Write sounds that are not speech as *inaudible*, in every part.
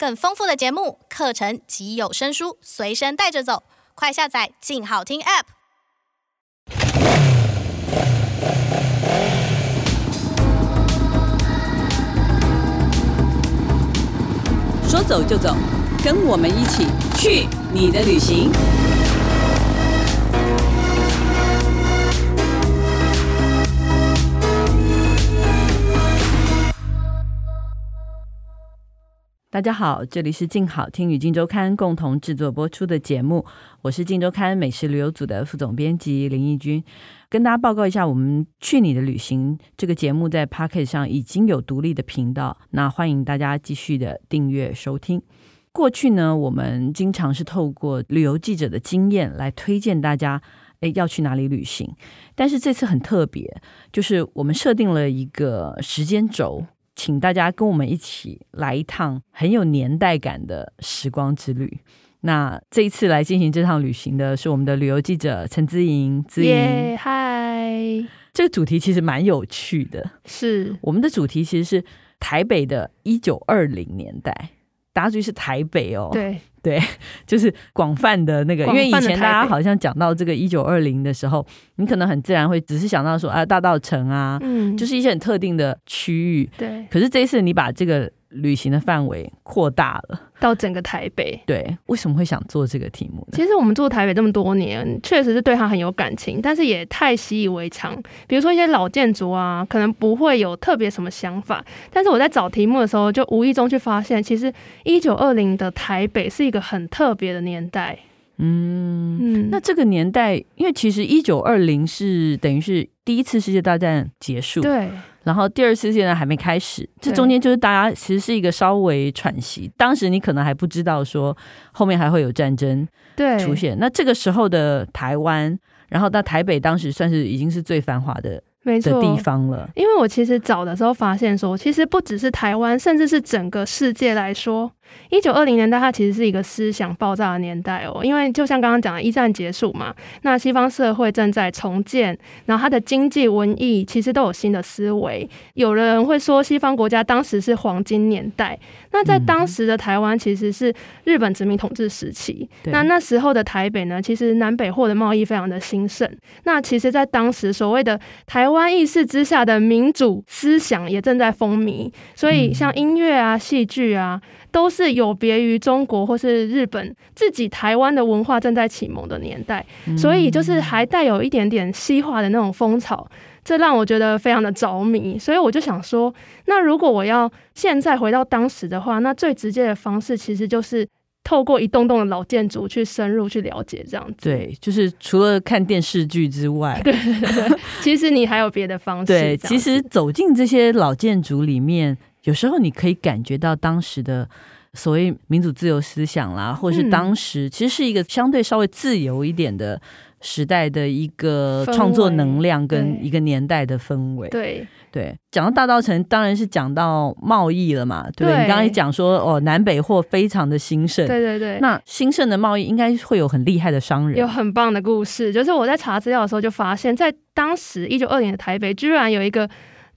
更丰富的节目、课程及有声书随身带着走，快下载“静好听 ”App。说走就走，跟我们一起去你的旅行。大家好，这里是静好听与静周刊共同制作播出的节目，我是静周刊美食旅游组的副总编辑林义君，跟大家报告一下，我们去你的旅行这个节目在 Pocket 上已经有独立的频道，那欢迎大家继续的订阅收听。过去呢，我们经常是透过旅游记者的经验来推荐大家，诶，要去哪里旅行，但是这次很特别，就是我们设定了一个时间轴。请大家跟我们一起来一趟很有年代感的时光之旅。那这一次来进行这趟旅行的是我们的旅游记者陈姿莹。姿莹，嗨！这个主题其实蛮有趣的，是我们的主题其实是台北的一九二零年代。大家注意是台北哦，对对，就是广泛的那个，因为以前大家好像讲到这个一九二零的时候，你可能很自然会只是想到说啊大道城啊，嗯，就是一些很特定的区域，对。可是这一次你把这个。旅行的范围扩大了，到整个台北。对，为什么会想做这个题目呢？其实我们住台北这么多年，确实是对它很有感情，但是也太习以为常。比如说一些老建筑啊，可能不会有特别什么想法。但是我在找题目的时候，就无意中去发现，其实一九二零的台北是一个很特别的年代。嗯嗯，那这个年代，因为其实一九二零是等于是第一次世界大战结束。对。然后第二次世界大战还没开始，这中间就是大家其实是一个稍微喘息。当时你可能还不知道说后面还会有战争对出现。那这个时候的台湾，然后到台北，当时算是已经是最繁华的。没错，的地方了，因为我其实找的时候发现说，其实不只是台湾，甚至是整个世界来说，一九二零年代它其实是一个思想爆炸的年代哦。因为就像刚刚讲的，一战结束嘛，那西方社会正在重建，然后它的经济、文艺其实都有新的思维。有人会说，西方国家当时是黄金年代，那在当时的台湾其实是日本殖民统治时期。嗯、那那时候的台北呢，其实南北货的贸易非常的兴盛。那其实，在当时所谓的台湾意识之下的民主思想也正在风靡，所以像音乐啊、戏剧啊，都是有别于中国或是日本自己台湾的文化正在启蒙的年代，所以就是还带有一点点西化的那种风潮，这让我觉得非常的着迷。所以我就想说，那如果我要现在回到当时的话，那最直接的方式其实就是。透过一栋栋的老建筑去深入去了解，这样子。对，就是除了看电视剧之外，*laughs* 对，其实你还有别的方式。对，其实走进这些老建筑里面，有时候你可以感觉到当时的所谓民主自由思想啦，或者是当时其实是一个相对稍微自由一点的。时代的一个创作能量跟一个年代的氛围，对对。讲到大稻城，当然是讲到贸易了嘛，对不你刚才讲说哦，南北货非常的兴盛，对对对。那兴盛的贸易应该会有很厉害的商人，有很棒的故事。就是我在查资料的时候就发现，在当时一九二零的台北，居然有一个。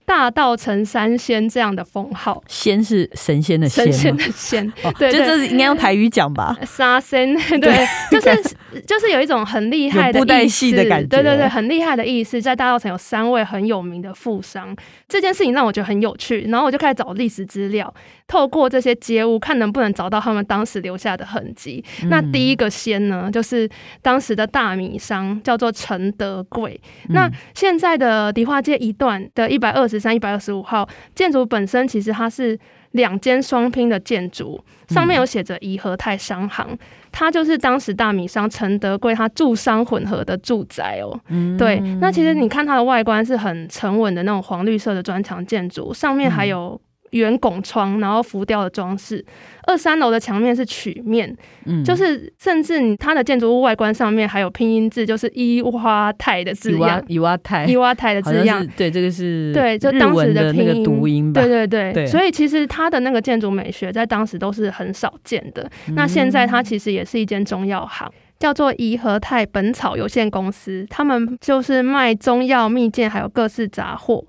大道成三仙这样的封号，仙是神仙的仙，神仙的仙，哦、对，对，对，这是应该用台语讲吧？沙仙，*laughs* 对，对就是就是有一种很厉害的布袋戏的感觉，对对对，很厉害的意思。在大道城有三位很有名的富商，这件事情让我觉得很有趣，然后我就开始找历史资料，透过这些街屋看能不能找到他们当时留下的痕迹。嗯、那第一个仙呢，就是当时的大米商，叫做陈德贵。嗯、那现在的迪化街一段的一百二十。十三一百二十五号建筑本身其实它是两间双拼的建筑，上面有写着怡和泰商行，嗯、它就是当时大米商陈德贵他住商混合的住宅哦。嗯、对，那其实你看它的外观是很沉稳的那种黄绿色的砖墙建筑，上面还有。圆拱窗，然后浮雕的装饰。二三楼的墙面是曲面，嗯，就是甚至它的建筑物外观上面还有拼音字，就是伊哇泰的字样，伊哇泰，伊哇泰的字样。对，这个是对，就当时的拼音读音吧。对对对，对，所以其实它的那个建筑美学在当时都是很少见的。嗯、那现在它其实也是一间中药行，叫做宜和泰本草有限公司，他们就是卖中药、蜜饯还有各式杂货。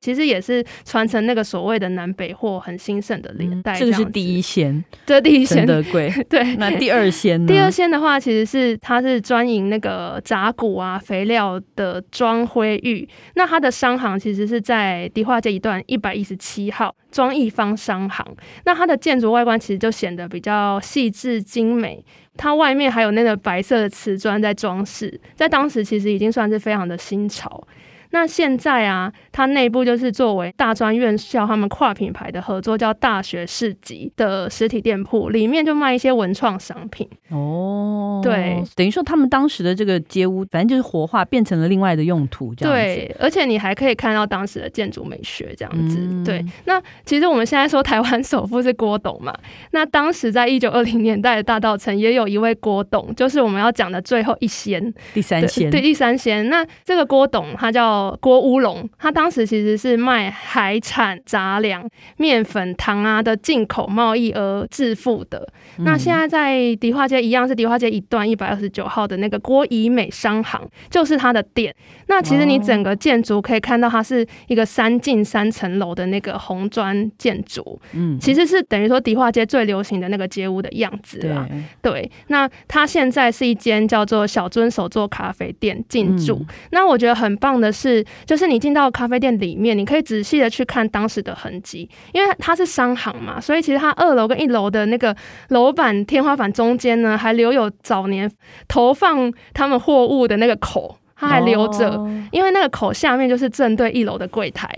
其实也是传承那个所谓的南北货很兴盛的年代这、嗯。这个是第一鲜，这第一鲜的贵。对，那第二鲜呢？第二鲜的话，其实是它是专营那个杂谷啊、肥料的庄辉玉。那它的商行其实是在迪化街一段一百一十七号庄义方商行。那它的建筑外观其实就显得比较细致精美。它外面还有那个白色的瓷砖在装饰，在当时其实已经算是非常的新潮。那现在啊，它内部就是作为大专院校他们跨品牌的合作，叫大学市集的实体店铺，里面就卖一些文创商品。哦，对，等于说他们当时的这个街屋，反正就是活化，变成了另外的用途，这样子。对，而且你还可以看到当时的建筑美学，这样子。嗯、对，那其实我们现在说台湾首富是郭董嘛，*laughs* 那当时在一九二零年代的大稻城也有一位郭董，就是我们要讲的最后一仙，第三仙，对，第三仙。那这个郭董他叫。郭乌龙，他当时其实是卖海产、杂粮、面粉、糖啊的进口贸易而致富的。嗯、那现在在迪化街一样是迪化街一段一百二十九号的那个郭怡美商行，就是他的店。那其实你整个建筑可以看到，它是一个三进三层楼的那个红砖建筑。嗯，其实是等于说迪化街最流行的那个街屋的样子啦。对，对，那它现在是一间叫做小尊手作咖啡店进驻。嗯、那我觉得很棒的是。是，就是你进到咖啡店里面，你可以仔细的去看当时的痕迹，因为它是商行嘛，所以其实它二楼跟一楼的那个楼板、天花板中间呢，还留有早年投放他们货物的那个口，它还留着，因为那个口下面就是正对一楼的柜台。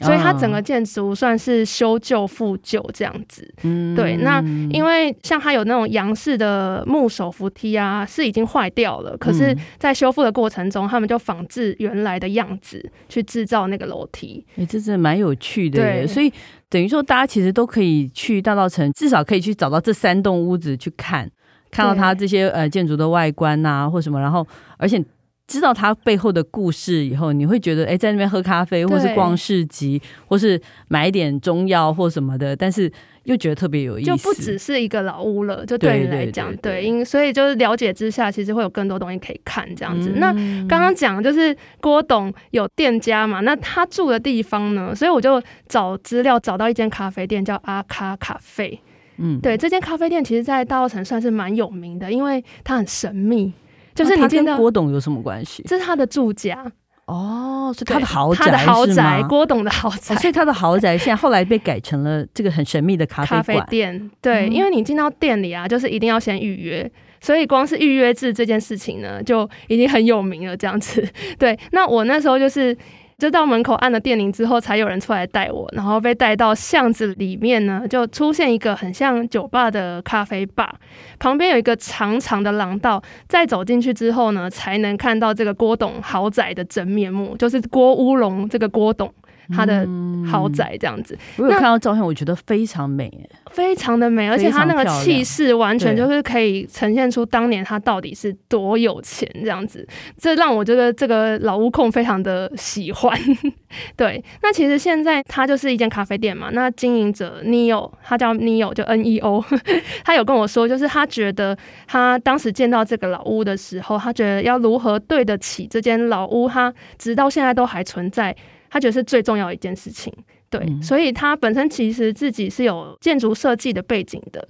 所以它整个建筑算是修旧复旧这样子，嗯，对。那因为像它有那种洋式的木手扶梯啊，是已经坏掉了，可是，在修复的过程中，他们就仿制原来的样子去制造那个楼梯。哎、欸，这是蛮有趣的。对，所以等于说，大家其实都可以去大道城，至少可以去找到这三栋屋子去看，看到它这些呃建筑的外观啊，或什么，然后而且。知道它背后的故事以后，你会觉得，哎、欸，在那边喝咖啡，或是逛市集，或是买一点中药或什么的，但是又觉得特别有意思，就不只是一个老屋了。就对你来讲，对，因所以就是了解之下，其实会有更多东西可以看这样子。嗯、那刚刚讲就是郭董有店家嘛，那他住的地方呢？所以我就找资料找到一间咖啡店，叫阿卡咖啡。嗯，对，这间咖啡店其实，在大稻城算是蛮有名的，因为它很神秘。就是你跟郭董有什么关系？这是他的住家哦，是他的豪宅，他的豪宅，郭董的豪宅。哦，所以他的豪宅现在后来被改成了这个很神秘的咖啡咖啡店。对，嗯、因为你进到店里啊，就是一定要先预约，所以光是预约制这件事情呢，就已经很有名了。这样子，*laughs* 对。那我那时候就是。就到门口按了电铃之后，才有人出来带我，然后被带到巷子里面呢，就出现一个很像酒吧的咖啡吧，旁边有一个长长的廊道，再走进去之后呢，才能看到这个郭董豪宅的真面目，就是郭乌龙这个郭董。他的豪宅这样子，我有看到照片，我觉得非常美，非常的美，而且他那个气势完全就是可以呈现出当年他到底是多有钱这样子，这让我觉得这个老屋控非常的喜欢。*laughs* 对，那其实现在他就是一间咖啡店嘛，那经营者 Neo，他叫 Neo，就 N E O，*laughs* 他有跟我说，就是他觉得他当时见到这个老屋的时候，他觉得要如何对得起这间老屋，他直到现在都还存在。他觉得是最重要的一件事情，对，嗯、所以他本身其实自己是有建筑设计的背景的，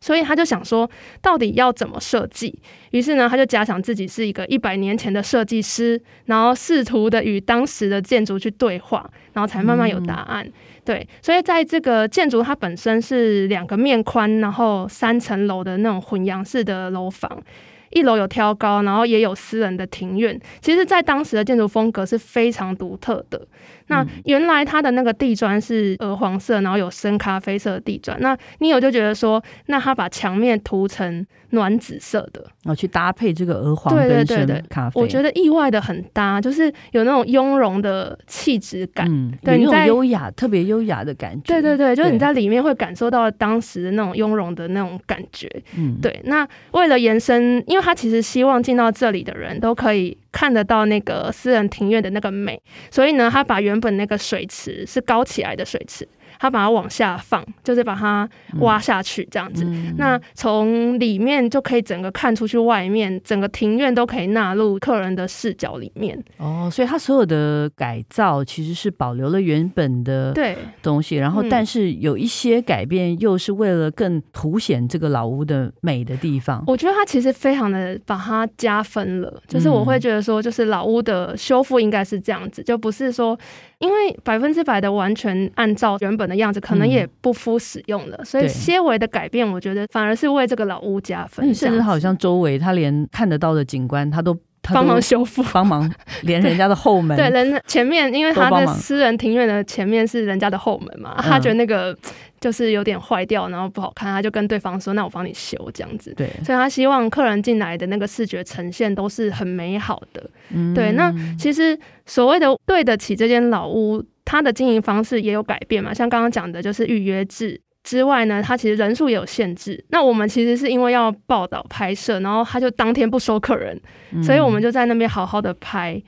所以他就想说，到底要怎么设计？于是呢，他就假想自己是一个一百年前的设计师，然后试图的与当时的建筑去对话，然后才慢慢有答案。嗯、对，所以在这个建筑，它本身是两个面宽，然后三层楼的那种混洋式的楼房。一楼有挑高，然后也有私人的庭院。其实，在当时的建筑风格是非常独特的。那原来它的那个地砖是鹅黄色，然后有深咖啡色的地砖。那你有就觉得说，那他把墙面涂成暖紫色的，然后去搭配这个鹅黄跟深咖啡，我觉得意外的很搭，就是有那种雍容的气质感，嗯，对，有那种优雅，特别优雅的感觉。对对对，就是你在里面会感受到当时的那种雍容的那种感觉。嗯，对。那为了延伸，因为他其实希望进到这里的人都可以。看得到那个私人庭院的那个美，所以呢，他把原原本那个水池是高起来的水池，他把它往下放，就是把它挖下去这样子。嗯、那从里面就可以整个看出去外面，整个庭院都可以纳入客人的视角里面。哦，所以它所有的改造其实是保留了原本的对东西，然后但是有一些改变又是为了更凸显这个老屋的美的地方。我觉得它其实非常的把它加分了，就是我会觉得说，就是老屋的修复应该是这样子，就不是说。因为百分之百的完全按照原本的样子，可能也不敷使用了，嗯、所以些微的改变，我觉得反而是为这个老屋加分。甚至好像周围他连看得到的景观，他都帮忙修复，帮忙 *laughs* 连人家的后门，对，对人前面，因为他的私人庭院的前面是人家的后门嘛，他觉得那个。就是有点坏掉，然后不好看，他就跟对方说：“那我帮你修，这样子。”对，所以他希望客人进来的那个视觉呈现都是很美好的。嗯，对。那其实所谓的对得起这间老屋，它的经营方式也有改变嘛。像刚刚讲的，就是预约制之外呢，它其实人数也有限制。那我们其实是因为要报道拍摄，然后他就当天不收客人，嗯、所以我们就在那边好好的拍。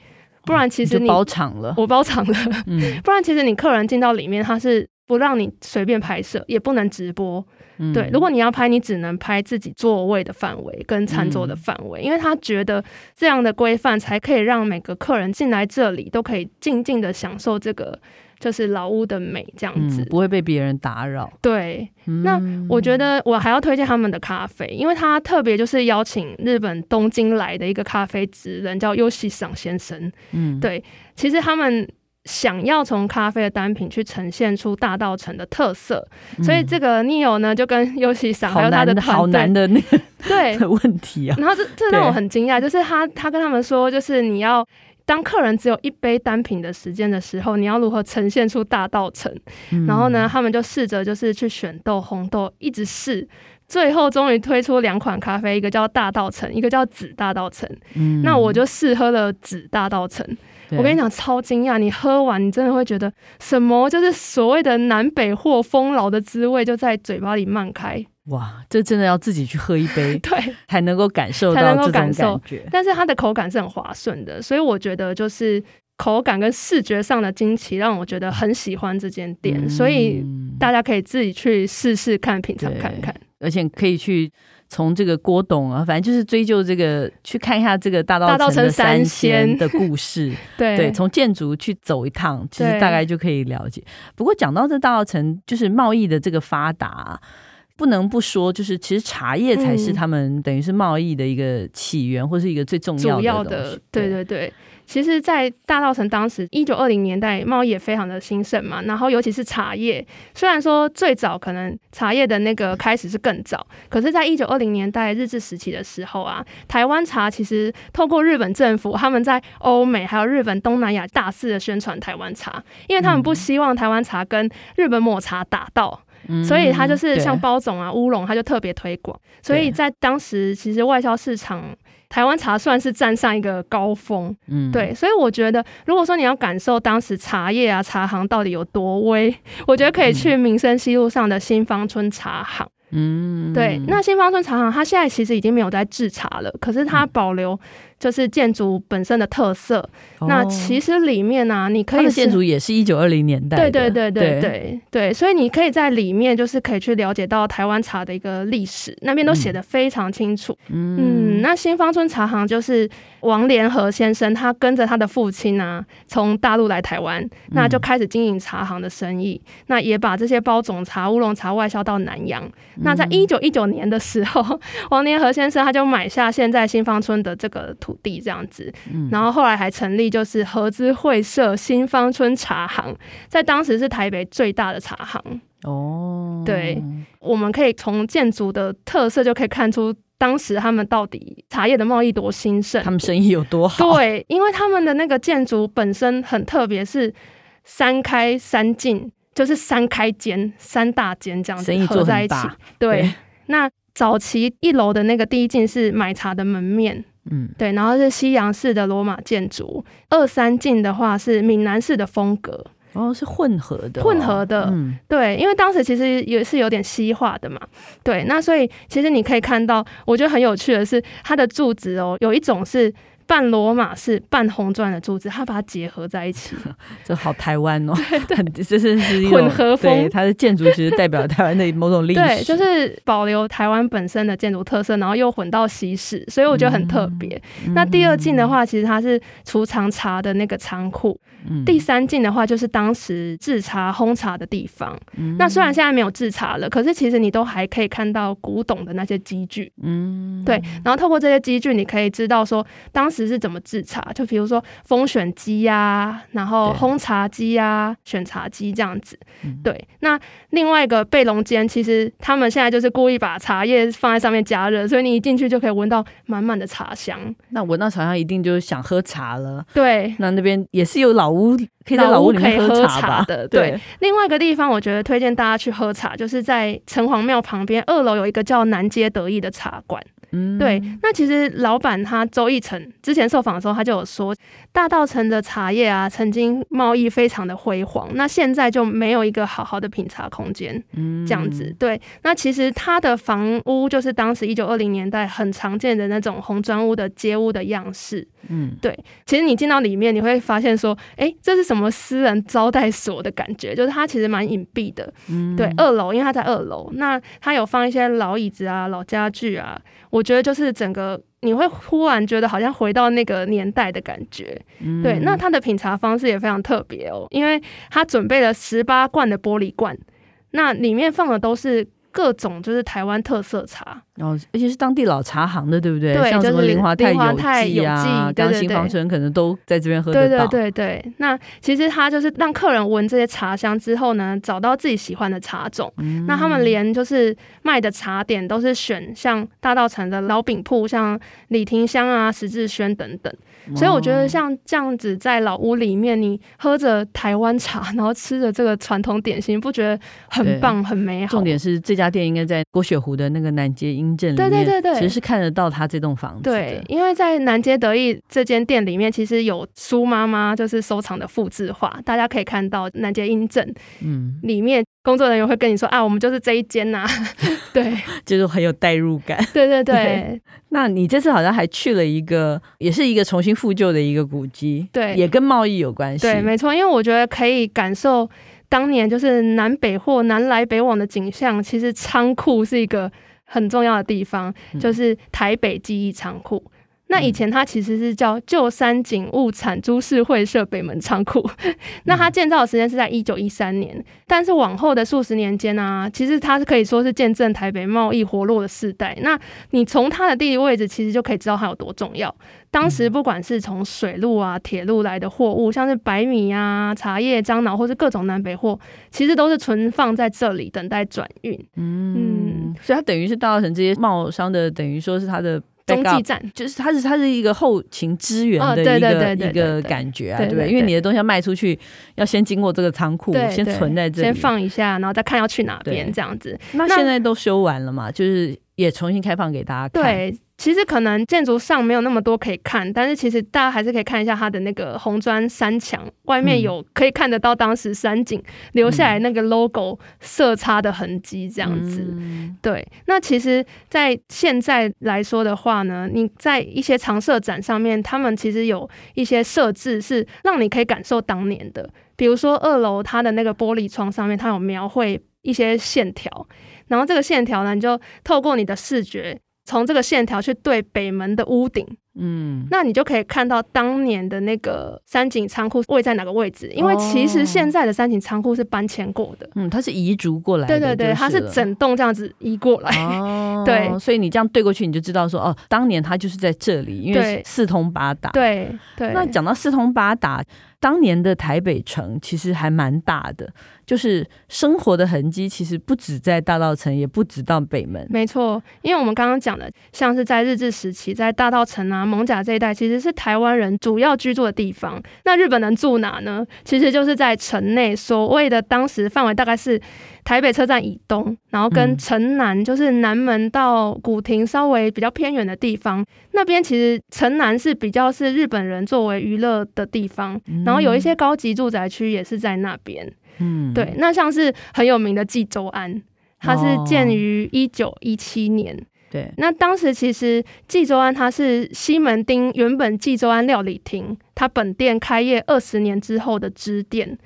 不然其实你包场了，我包场了。嗯，*laughs* 不然其实你客人进到里面，他是。不让你随便拍摄，也不能直播。嗯、对，如果你要拍，你只能拍自己座位的范围跟餐桌的范围，嗯、因为他觉得这样的规范才可以让每个客人进来这里都可以静静的享受这个就是老屋的美，这样子、嗯、不会被别人打扰。对，嗯、那我觉得我还要推荐他们的咖啡，因为他特别就是邀请日本东京来的一个咖啡职人叫优喜赏先生。嗯，对，其实他们。想要从咖啡的单品去呈现出大道城的特色，嗯、所以这个 Neo 呢就跟优喜桑还有他的好难的那个 *laughs* 对问题啊。然后这这让我很惊讶，就是他他跟他们说，就是你要当客人只有一杯单品的时间的时候，你要如何呈现出大道城？嗯、然后呢，他们就试着就是去选豆、烘豆，一直试，最后终于推出两款咖啡，一个叫大道城，一个叫紫大道城。嗯，那我就试喝了紫大稻埕。我跟你讲，超惊讶！你喝完，你真的会觉得什么？就是所谓的南北货丰饶的滋味，就在嘴巴里漫开。哇，这真的要自己去喝一杯，*laughs* 对，才能够感受到这种感觉。但是它的口感是很滑顺的，所以我觉得就是口感跟视觉上的惊奇，让我觉得很喜欢这间店。嗯、所以大家可以自己去试试看，品尝看看，而且可以去。从这个郭董啊，反正就是追究这个，去看一下这个大道城的三仙的故事。*laughs* 对对，从建筑去走一趟，其实大概就可以了解。不过讲到这大道城，就是贸易的这个发达，不能不说，就是其实茶叶才是他们等于是贸易的一个起源，嗯、或是一个最重要的。主要的，对对对。其实，在大稻城当时一九二零年代，贸易也非常的兴盛嘛。然后，尤其是茶叶，虽然说最早可能茶叶的那个开始是更早，可是，在一九二零年代日治时期的时候啊，台湾茶其实透过日本政府，他们在欧美还有日本东南亚大肆的宣传台湾茶，因为他们不希望台湾茶跟日本抹茶打到，嗯、所以他就是像包种啊、乌龙，他就特别推广。所以在当时，其实外销市场。台湾茶算是站上一个高峰，嗯，对，所以我觉得，如果说你要感受当时茶叶啊、茶行到底有多威，*laughs* 我觉得可以去民生西路上的新芳村茶行，嗯，对，那新芳村茶行它现在其实已经没有在制茶了，可是它保留。嗯就是建筑本身的特色。哦、那其实里面呢、啊，你可以建筑也是一九二零年代。对对对对对对，对，所以你可以在里面就是可以去了解到台湾茶的一个历史，那边都写的非常清楚。嗯，嗯，那新芳村茶行就是王连和先生，他跟着他的父亲啊，从大陆来台湾，那就开始经营茶行的生意，嗯、那也把这些包种茶、乌龙茶外销到南洋。嗯、那在一九一九年的时候，*laughs* 王连和先生他就买下现在新芳村的这个。土地这样子，然后后来还成立就是合资会社新芳村茶行，在当时是台北最大的茶行哦。对，我们可以从建筑的特色就可以看出当时他们到底茶叶的贸易多兴盛，他们生意有多好。对，因为他们的那个建筑本身很特别，是三开三进，就是三开间、三大间这样子合在一起。对，对那早期一楼的那个第一进是买茶的门面。嗯，对，然后是西洋式的罗马建筑，二三进的话是闽南式的风格，哦，是混合的，哦，混合的，嗯，对，因为当时其实也是有点西化的嘛，对，那所以其实你可以看到，我觉得很有趣的是，它的柱子哦，有一种是半罗马式、半红砖的柱子，它把它结合在一起，*laughs* 这好台湾哦，*laughs* 这是是混合风，对，它的建筑其实代表台湾的某种历史，对，就是保留台湾本身的建筑特色，然后又混到西式，所以我觉得很特别。嗯、那第二进的话，其实它是储藏茶的那个仓库。嗯、第三进的话，就是当时制茶烘茶的地方。嗯、那虽然现在没有制茶了，可是其实你都还可以看到古董的那些机具。嗯，对。然后透过这些机具，你可以知道说当时是怎么制茶，就比如说风选机呀，然后烘茶机呀、选茶机这样子。嗯、对。那另外一个贝龙间，其实他们现在就是故意把茶叶放在上面加热，所以你一进去就可以闻到满满的茶香。那闻到茶香，一定就是想喝茶了。对。那那边也是有老屋，可以在老屋里面喝茶的。对，对，另外一个地方，我觉得推荐大家去喝茶，就是在城隍庙旁边二楼有一个叫南街得意的茶馆。嗯，对，那其实老板他周奕成之前受访的时候，他就有说，大道城的茶叶啊，曾经贸易非常的辉煌，那现在就没有一个好好的品茶空间，嗯，这样子。对，那其实他的房屋就是当时一九二零年代很常见的那种红砖屋的街屋的样式，嗯，对。其实你进到里面，你会发现说，哎，这是什么私人招待所的感觉？就是它其实蛮隐蔽的，嗯，对。二楼，因为它在二楼，那它有放一些老椅子啊、老家具啊。我觉得就是整个你会忽然觉得好像回到那个年代的感觉，嗯、对。那它的品茶方式也非常特别哦，因为它准备了十八罐的玻璃罐，那里面放的都是各种就是台湾特色茶。哦，而且是当地老茶行的，对不对？对，像什么林华泰有机，刚新房村可能都在这边喝得到。对对对对，那其实他就是让客人闻这些茶香之后呢，找到自己喜欢的茶种。嗯、那他们连就是卖的茶点都是选像大道城的老饼铺，像李廷香啊、石志轩等等。所以我觉得像这样子在老屋里面，你喝着台湾茶，然后吃着这个传统点心，不觉得很棒、很美好？重点是这家店应该在郭雪湖的那个南街对对对对，其实是看得到他这栋房子。对，因为在南街得意这间店里面，其实有苏妈妈就是收藏的复制画，大家可以看到南街英镇，嗯，里面工作人员会跟你说啊，我们就是这一间呐、啊，*laughs* 对，就是很有代入感。对对对，对，那你这次好像还去了一个，也是一个重新复旧的一个古迹，对，也跟贸易有关系。对，没错，因为我觉得可以感受当年就是南北货南来北往的景象，其实仓库是一个。很重要的地方就是台北记忆仓库。嗯、那以前它其实是叫旧山景物产株式会社北门仓库。*laughs* 嗯、那它建造的时间是在一九一三年，但是往后的数十年间啊，其实它是可以说是见证台北贸易活络的世代。那你从它的地理位置，其实就可以知道它有多重要。当时不管是从水路啊、铁路来的货物，像是白米啊、茶叶、樟脑，或是各种南北货，其实都是存放在这里等待转运。嗯，嗯，所以它等于是大稻埕这些贸商的，等于说是它的中继站，就是它是它是一个后勤支援的一个、哦、一个感觉啊，对不对？因为你的东西要卖出去，要先经过这个仓库，对先存在这里，先放一下，然后再看要去哪边这样子。那现在都修完了嘛？就是也重新开放给大家看。对。其实可能建筑上没有那么多可以看，但是其实大家还是可以看一下它的那个红砖山墙，外面有可以看得到当时山景留下来那个 logo 色差的痕迹，这样子。嗯、对，那其实，在现在来说的话呢，你在一些常设展上面，他们其实有一些设置是让你可以感受当年的，比如说二楼它的那个玻璃窗上面，它有描绘一些线条，然后这个线条呢，你就透过你的视觉。从这个线条去对北门的屋顶，嗯，那你就可以看到当年的那个三井仓库位在哪个位置。因为其实现在的三井仓库是搬迁过的，嗯，它是移筑过来的，对对对，它是整栋这样子移过来，哦，对，所以你这样对过去，你就知道说，哦，当年它就是在这里，因为四通八达，对对。那讲到四通八达，当年的台北城其实还蛮大的。就是生活的痕迹，其实不止在大道城，也不止到北门。没错，因为我们刚刚讲的，像是在日治时期，在大道城啊、蒙甲这一带，其实是台湾人主要居住的地方。那日本人住哪呢？其实就是在城内，所谓的当时范围大概是台北车站以东，然后跟城南，就是南门到古亭稍微比较偏远的地方。那边其实城南是比较是日本人作为娱乐的地方，然后有一些高级住宅区也是在那边。嗯，对，那像是很有名的济州庵，它是建于一九一七年，哦、对。那当时其实济州庵它是西门町原本济州庵料理厅，它本店开业二十年之后的支店。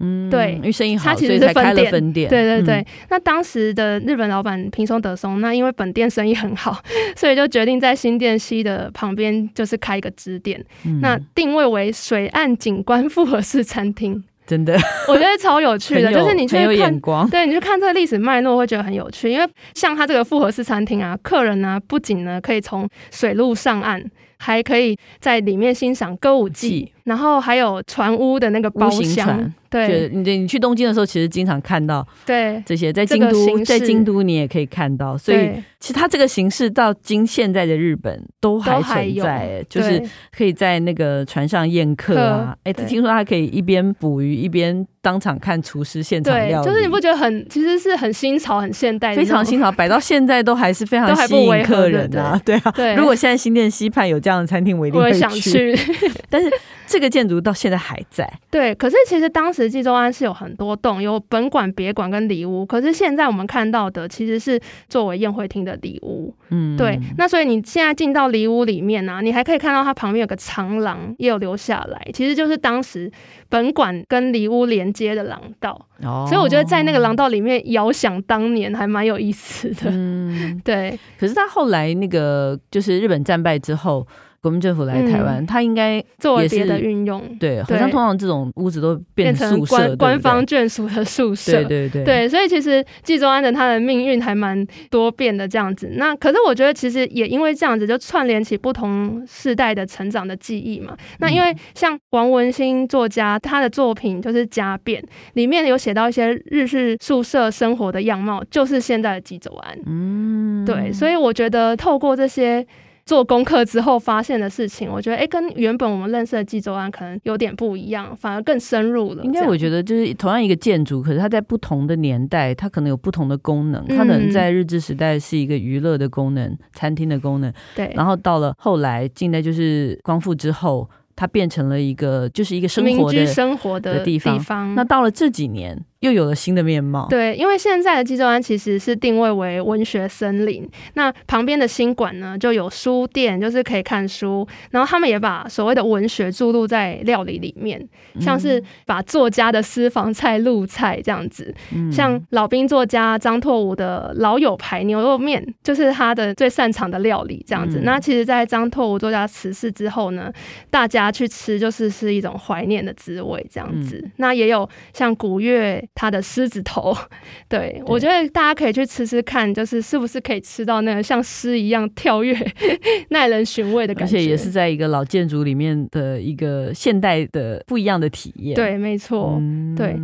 嗯，对，因为生意好，它其实是分店，所以才开了分店。对对对。嗯、那当时的日本老板平松德松，那因为本店生意很好，*laughs* 所以就决定在新店西的旁边就是开一个支店。嗯、那定位为水岸景观复合式餐厅。真的，我觉得超有趣的，*laughs* 就是你去看，对，你去看这个历史脉络，会觉得很有趣。因为像它这个复合式餐厅啊，客人呢不仅呢可以从水路上岸，还可以在里面欣赏歌舞伎，然后还有船屋的那个包厢。对，你你去东京的时候，其实经常看到对这些，在京都，在京都你也可以看到。所以其实它这个形式到今现在的日本都还存在，就是可以在那个船上宴客啊。哎，听说它可以一边捕鱼一边当场看厨师现场料理，就是你不觉得很其实是很新潮、很现代，非常新潮，摆到 *laughs* 现在都还是非常吸引客人啊。对啊，如果现在新店西畔有这样的餐厅，我一定会想去。*laughs* 但是这个建筑到现在还在。对，可是其实当时济州湾是有很多栋，有本馆、别馆跟里屋。可是现在我们看到的其实是作为宴会厅的里屋。嗯，对。那所以你现在进到里屋里面呢、啊，你还可以看到它旁边有个长廊，也有留下来，其实就是当时本馆跟里屋连接的廊道。哦，所以我觉得在那个廊道里面遥想当年还蛮有意思的。嗯，*laughs* 对。可是他后来那个就是日本战败之后。国民政府来台湾，他、嗯、应该做别的运用。对，好像通常这种屋子都变成宿舍，变成官，官方眷属的宿舍。对对对，对，所以其实纪州安的他的命运还蛮多变的这样子。那可是我觉得，其实也因为这样子，就串联起不同世代的成长的记忆嘛。那因为像王文兴作家，他的作品就是《家变》，里面有写到一些日式宿舍生活的样貌，就是现在的纪州安。嗯，对，所以我觉得透过这些。做功课之后发现的事情，我觉得哎，跟原本我们认识的纪州庵可能有点不一样，反而更深入了。应该我觉得就是同样一个建筑，可是它在不同的年代，它可能有不同的功能。它可能在日治时代是一个娱乐的功能，嗯、餐厅的功能。对。然后到了后来，近代就是光复之后，它变成了一个就是一个生活的生活的。地方。那到了这几年。又有了新的面貌。对，因为现在的济州湾其实是定位为文学森林，那旁边的新馆呢，就有书店，就是可以看书。然后他们也把所谓的文学注入在料理里面，像是把作家的私房菜露菜这样子。嗯、像老兵作家张拓武的老友牌牛肉面，就是他的最擅长的料理这样子。嗯、那其实，在张拓武作家辞世之后呢，大家去吃就是是一种怀念的滋味这样子。嗯、那也有像古月。他的狮子头，*laughs* 对，我觉得大家可以去吃吃看，就是是不是可以吃到那个像狮一样跳跃、*laughs* 耐人寻味的感觉，而且也是在一个老建筑里面的一个现代的不一样的体验。对，没错，嗯、对。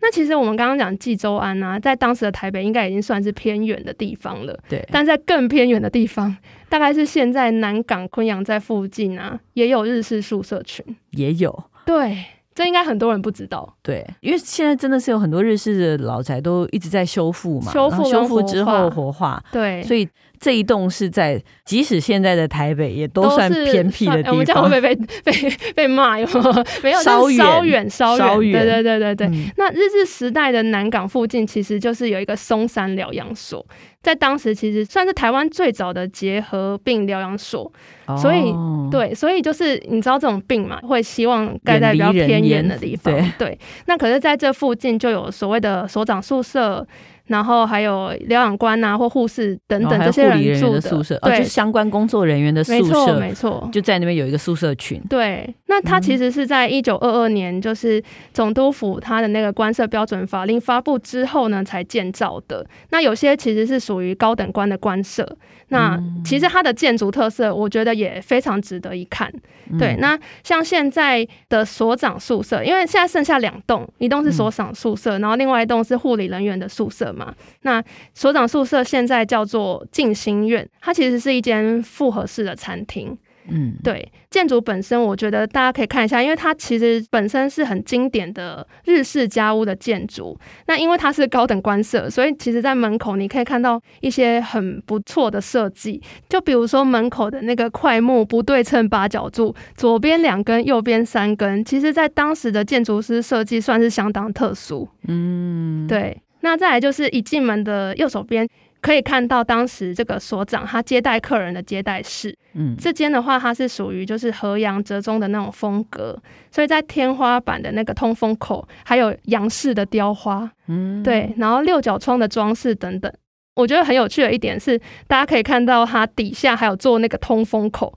那其实我们刚刚讲济州安啊，在当时的台北应该已经算是偏远的地方了。对，但在更偏远的地方，大概是现在南港昆阳在附近啊，也有日式宿舍群，也有。对。这应该很多人不知道，对，因为现在真的是有很多日式的老宅都一直在修复嘛，修复修复之后活化，对，所以这一栋是在即使现在的台北也都算偏僻的地方。我们这样会被被被被骂？哟 *laughs* 没有稍远稍远稍远？对对对对对。嗯、那日治时代的南港附近其实就是有一个松山疗养所。在当时，其实算是台湾最早的结核病疗养所，哦、所以对，所以就是你知道这种病嘛，会希望盖在比较偏远的地方，对，对。那可是在这附近就有所谓的所长宿舍。然后还有疗养官啊，或护士等等这些人住的宿舍，对，就是相关工作人员的宿舍，没错，没错，就在那边有一个宿舍群。对，那它其实是在一九二二年，就是总督府它的那个官舍标准法令发布之后呢，才建造的。那有些其实是属于高等官的官舍。那其实它的建筑特色，我觉得也非常值得一看。对，那像现在的所长宿舍，因为现在剩下两栋，一栋是所长宿舍，然后另外一栋是护理人员的宿舍嘛。那所长宿舍现在叫做静心院，它其实是一间复合式的餐厅。嗯，对，建筑本身我觉得大家可以看一下，因为它其实本身是很经典的日式家屋的建筑。那因为它是高等官舍，所以其实在门口你可以看到一些很不错的设计，就比如说门口的那个块木不对称八角柱，左边两根，右边三根，其实在当时的建筑师设计算是相当特殊。嗯，对。那再来就是一进门的右手边。可以看到当时这个所长他接待客人的接待室。嗯，这间的话，它是属于就是和洋折中的那种风格，所以在天花板的那个通风口还有洋式的雕花。嗯，对，然后六角窗的装饰等等。我觉得很有趣的一点是，大家可以看到它底下还有做那个通风口。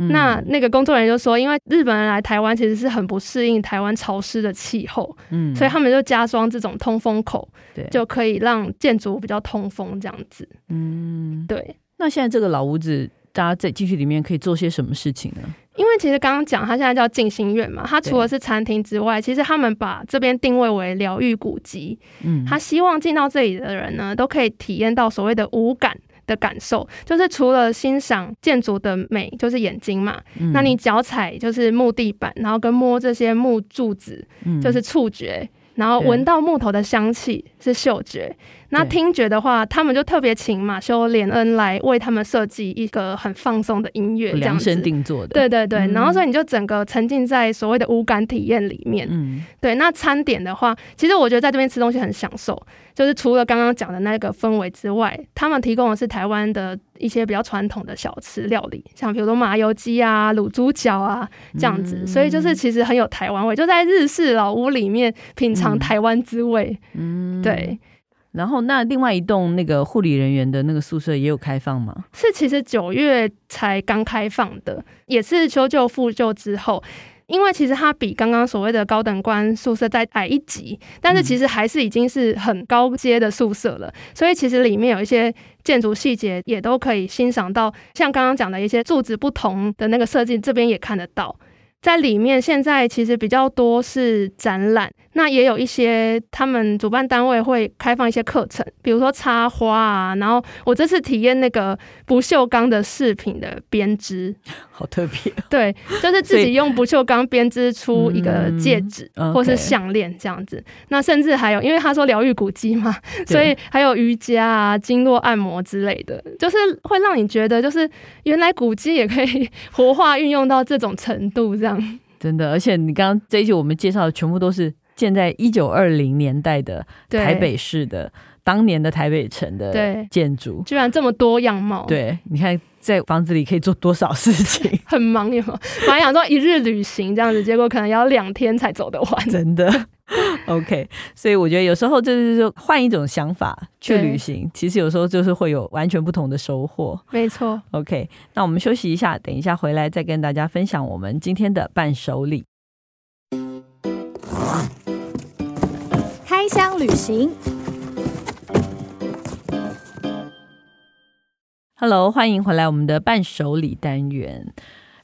嗯、那那个工作人员就说，因为日本人来台湾其实是很不适应台湾潮湿的气候，嗯，所以他们就加装这种通风口，对，就可以让建筑物比较通风这样子。嗯，对。那现在这个老屋子，大家在进去里面可以做些什么事情呢？因为其实刚刚讲，它现在叫静心院嘛，它除了是餐厅之外，其实他们把这边定位为疗愈古迹。嗯，他希望进到这里的人呢，都可以体验到所谓的五感。的感受就是除了欣赏建筑的美，就是眼睛嘛。嗯、那你脚踩就是木地板，然后跟摸这些木柱子，就是触觉，嗯、然后闻到木头的香气是嗅觉。那听觉的话，他们就特别请马修·连恩来为他们设计一个很放松的音乐，量身定做的。对对对，嗯、然后所以你就整个沉浸在所谓的五感体验里面。嗯，对。那餐点的话，其实我觉得在这边吃东西很享受，就是除了刚刚讲的那个氛围之外，他们提供的是台湾的一些比较传统的小吃料理，像比如说麻油鸡啊、卤猪脚啊这样子，嗯、所以就是其实很有台湾味，就在日式老屋里面品尝台湾滋味。嗯，对。然后，那另外一栋那个护理人员的那个宿舍也有开放吗？是，其实九月才刚开放的，也是修旧复旧之后。因为其实它比刚刚所谓的高等官宿舍再矮一级，但是其实还是已经是很高阶的宿舍了。嗯、所以其实里面有一些建筑细节也都可以欣赏到，像刚刚讲的一些柱子不同的那个设计，这边也看得到。在里面现在其实比较多是展览。那也有一些他们主办单位会开放一些课程，比如说插花啊。然后我这次体验那个不锈钢的饰品的编织，*laughs* 好特别。对，就是自己用不锈钢编织出一个戒指或是项链这样子。嗯 okay、那甚至还有，因为他说疗愈古迹嘛，*laughs* 所以还有瑜伽啊、经络按摩之类的，就是会让你觉得，就是原来古迹也可以活化运用到这种程度，这样。真的，而且你刚刚这一集我们介绍的全部都是。建在一九二零年代的台北市的对当年的台北城的建筑，居然这么多样貌。对，你看在房子里可以做多少事情，*laughs* 很忙有？本来想说一日旅行这样子，结果可能要两天才走得完。真的，*laughs* OK。所以我觉得有时候就是说换一种想法去旅行，其实有时候就是会有完全不同的收获。没错。OK，那我们休息一下，等一下回来再跟大家分享我们今天的伴手礼。开箱旅行，Hello，欢迎回来我们的伴手礼单元。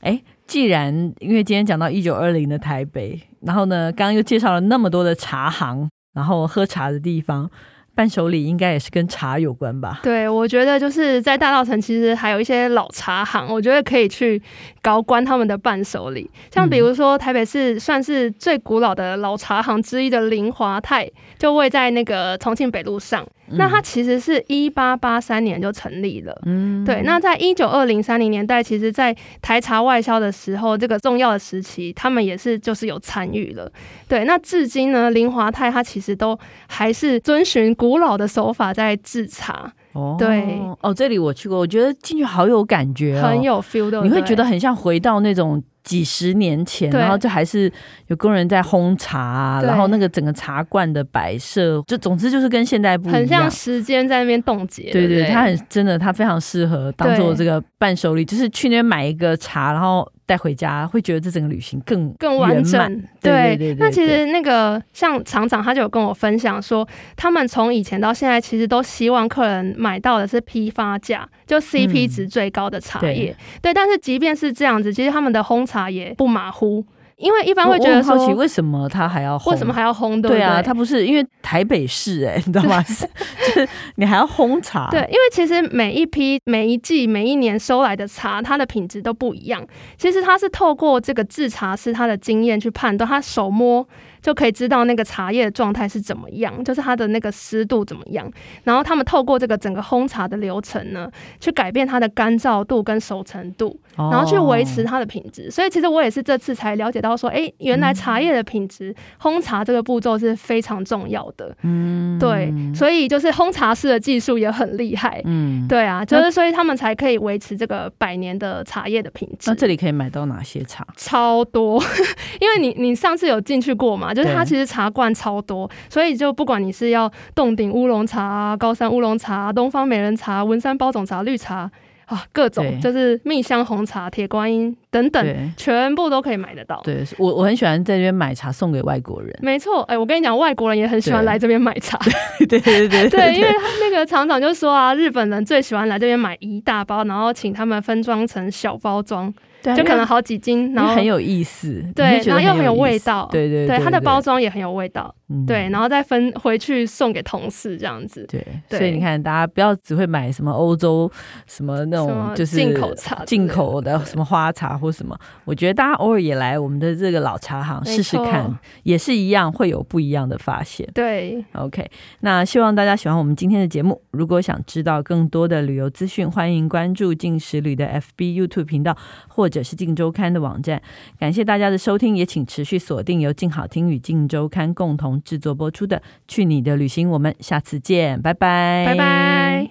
哎，既然因为今天讲到一九二零的台北，然后呢，刚刚又介绍了那么多的茶行，然后喝茶的地方。伴手礼应该也是跟茶有关吧？对，我觉得就是在大稻城，其实还有一些老茶行，我觉得可以去高观他们的伴手礼。像比如说台北市算是最古老的老茶行之一的林华泰，就位在那个重庆北路上。那它其实是一八八三年就成立了，嗯，对。那在一九二零三零年代，其实，在台茶外销的时候，这个重要的时期，他们也是就是有参与了，对。那至今呢，林华泰他其实都还是遵循古老的手法在制茶，哦，对。哦，这里我去过，我觉得进去好有感觉，很有 feel 的，你会觉得很像回到那种。几十年前，然后就还是有工人在烘茶，啊，然后那个整个茶罐的摆设，就总之就是跟现在不一样，很像时间在那边冻结。对对，它很真的，它非常适合当做这个伴手礼，就是去那边买一个茶，然后。带回家会觉得这整个旅行更更完整。对，对，对，对，对，那其实那个像厂长他就有跟我分享说，他们从以前到现在其实都希望客人买到的是批发价，就 CP 值最高的茶叶。嗯、对，对，但是即便是这样子，其实他们的烘茶也不马虎。因为一般会觉得好奇，为什么他还要烘？为什么还要烘？对，啊，他不是因为台北市哎、欸，你知道吗？*laughs* 就是你还要烘茶。对，因为其实每一批、每一季、每一年收来的茶，它的品质都不一样。其实它是透过这个制茶师他的经验去判断，他手摸。就可以知道那个茶叶的状态是怎么样，就是它的那个湿度怎么样。然后他们透过这个整个烘茶的流程呢，去改变它的干燥度跟熟成度，然后去维持它的品质。所以其实我也是这次才了解到说，哎，原来茶叶的品质，烘茶这个步骤是非常重要的。嗯，对，所以就是烘茶师的技术也很厉害。嗯，对啊，就是所以他们才可以维持这个百年的茶叶的品质。那这里可以买到哪些茶？超多，*laughs* 因为你你上次有进去过嘛？就是它其实茶罐超多，所以就不管你是要洞顶乌龙茶、高山乌龙茶、东方美人茶、文山包种茶、绿茶。啊，各种就是蜜香红茶、铁观音等等，全部都可以买得到。对，我我很喜欢在这边买茶送给外国人。没错，哎、欸，我跟你讲，外国人也很喜欢来这边买茶。*laughs* 对对对对，对，因为他那个厂长就说啊，日本人最喜欢来这边买一大包，然后请他们分装成小包装。就可能好几斤，然后很有意思，对，然后又很有味道，对对对，它的包装也很有味道，对，然后再分回去送给同事这样子，对，所以你看，大家不要只会买什么欧洲什么那种就是进口茶、进口的什么花茶或什么，我觉得大家偶尔也来我们的这个老茶行试试看，也是一样会有不一样的发现。对，OK，那希望大家喜欢我们今天的节目。如果想知道更多的旅游资讯，欢迎关注进食旅的 FB、YouTube 频道，或者是静周刊的网站，感谢大家的收听，也请持续锁定由静好听与静周刊共同制作播出的《去你的旅行》，我们下次见，拜拜，拜拜。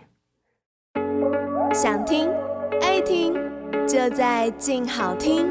想听爱听，就在静好听。